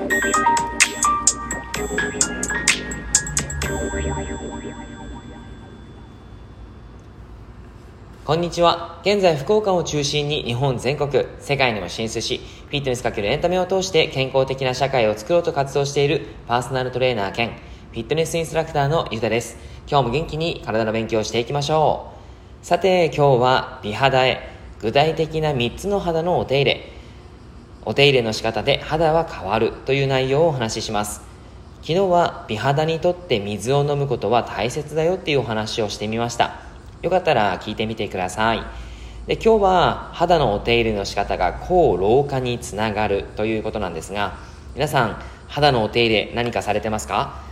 こんにちは。現在、福岡を中心に日本全国、世界にも進出し、フィットネスかけるエンタメを通して健康的な社会を作ろうと活動しているパーソナルトレーナー兼、フィットネスインストラクターのゆたです。今日も元気に体の勉強をしていきましょう。さて、今日は美肌へ、具体的な3つの肌のお手入れ、お手入れの仕方で肌は変わるという内容をお話しします。昨日は美肌にとって水を飲むことは大切だよっていうお話をしてみました。よかったら聞いてみてください。で今日は肌のお手入れの仕方が抗老化につながるということなんですが皆さん肌のお手入れ何かされてますか？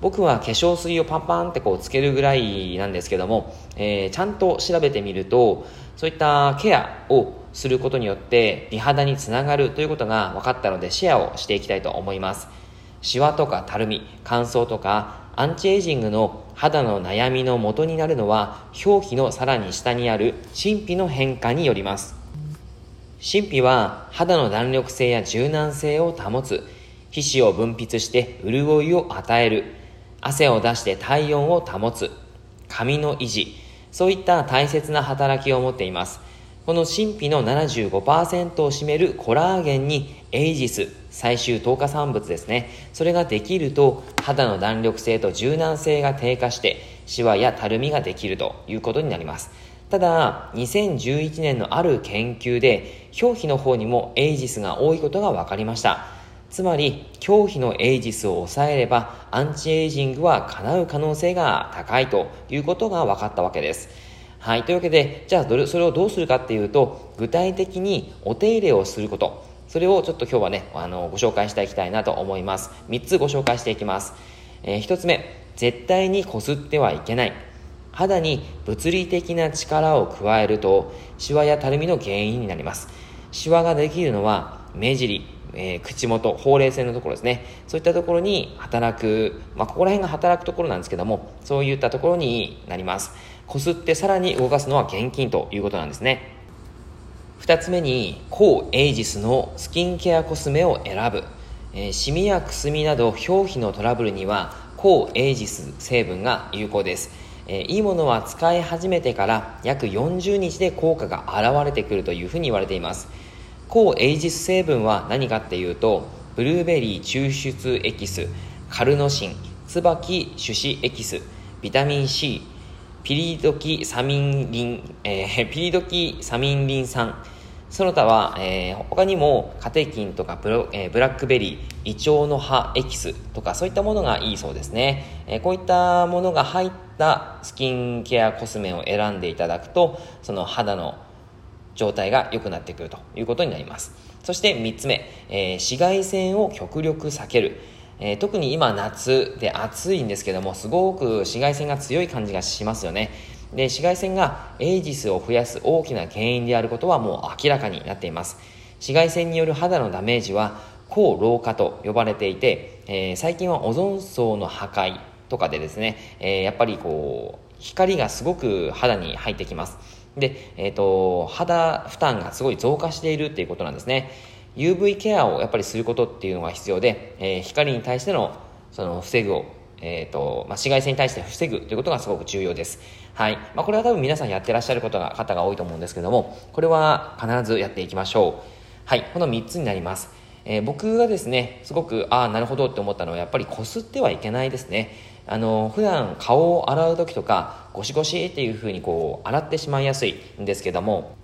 僕は化粧水をパンパンってこうつけるぐらいなんですけども、えー、ちゃんと調べてみるとそういったケアをすることによって美肌につながるということが分かったのでシェアをしていきたいと思います。シワとかたるみ乾燥とかアンチエイジングの肌の悩みの元になるのは表皮のさらに下にある神秘の変化によります。神秘は肌の弾力性や柔軟性を保つ皮脂を分泌して潤いを与える。汗を出して体温を保つ。髪の維持。そういった大切な働きを持っています。この神秘の75%を占めるコラーゲンにエイジス最終糖化産物ですね。それができると肌の弾力性と柔軟性が低下してシワやたるみができるということになります。ただ2011年のある研究で表皮の方にもエイジスが多いことが分かりました。つまり表皮のエイジスを抑えればアンチエイジングは叶う可能性が高いということが分かったわけです。はい。というわけで、じゃあそれをどうするかっていうと、具体的にお手入れをすること。それをちょっと今日はね、あの、ご紹介していきたいなと思います。3つご紹介していきます。えー、1つ目、絶対にこすってはいけない。肌に物理的な力を加えると、シワやたるみの原因になります。シワができるのは、目尻、えー、口元、ほうれい線のところですね。そういったところに働く、まあ、ここら辺が働くところなんですけども、そういったところになります。こすってさらに動かすのは現金ということなんですね。二つ目に、抗エイジスのスキンケアコスメを選ぶ。えー、シミやくすみなど表皮のトラブルには抗エイジス成分が有効です。えー、いいものは使い始めてから約40日で効果が現れてくるというふうに言われています。抗エイジス成分は何かっていうとブルーベリー抽出エキスカルノシン椿種子エキスビタミン C ピリドキサミンリン、えー、ピリドキサミンリン酸。その他は、えー、他にもカテキンとかブロ、えー、ブラックベリー、イチョウの葉エキスとかそういったものがいいそうですね、えー、こういったものが入ったスキンケアコスメを選んでいただくとその肌の状態が良くなってくるということになります。そして3つ目、えー、紫外線を極力避ける。えー、特に今夏で暑いんですけども、すごく紫外線が強い感じがしますよね。で、紫外線がエイジスを増やす大きな原因であることはもう明らかになっています。紫外線による肌のダメージは抗老化と呼ばれていて、えー、最近はオゾン層の破壊とかでですね、え、やっぱりこう、光がすごく肌に入ってきます。で、えっ、ー、と、肌負担がすごい増加しているっていうことなんですね。UV ケアをやっぱりすることっていうのが必要で、えー、光に対しての、その、防ぐを、え、ー、と、まあ、紫外線に対して防ぐということがすごく重要です。はい。まあ、これは多分皆さんやってらっしゃることが、方が多いと思うんですけども、これは必ずやっていきましょう。はい。この3つになります。えー、僕がですね、すごく、ああ、なるほどって思ったのは、やっぱりこすってはいけないですね。あの普段顔を洗う時とかゴシゴシっていう風にこう洗ってしまいやすいんですけども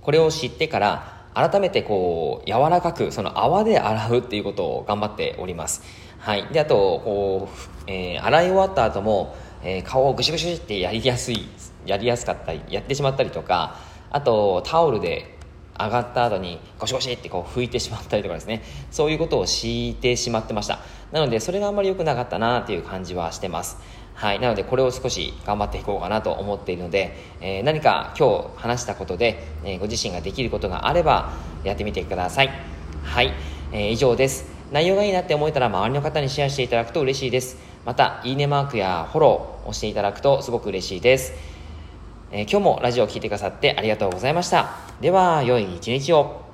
これを知ってから改めてこう柔らかくその泡で洗うっていうことを頑張っておりますはいであとこう、えー、洗い終わった後も、えー、顔をぐしぐしってやりやすいやりやすかったりやってしまったりとかあとタオルで上がった後にゴシゴシってこう拭いてしまったりとかですね。そういうことをしてしまってました。なのでそれがあんまり良くなかったなっていう感じはしてます。はい、なのでこれを少し頑張っていこうかなと思っているので、えー、何か今日話したことで、えー、ご自身ができることがあればやってみてください。はい、えー、以上です。内容がいいなって思えたら周りの方にシェアしていただくと嬉しいです。またいいねマークやフォローをしていただくとすごく嬉しいです。えー、今日もラジオを聴いてくださってありがとうございました。では、良い一日を。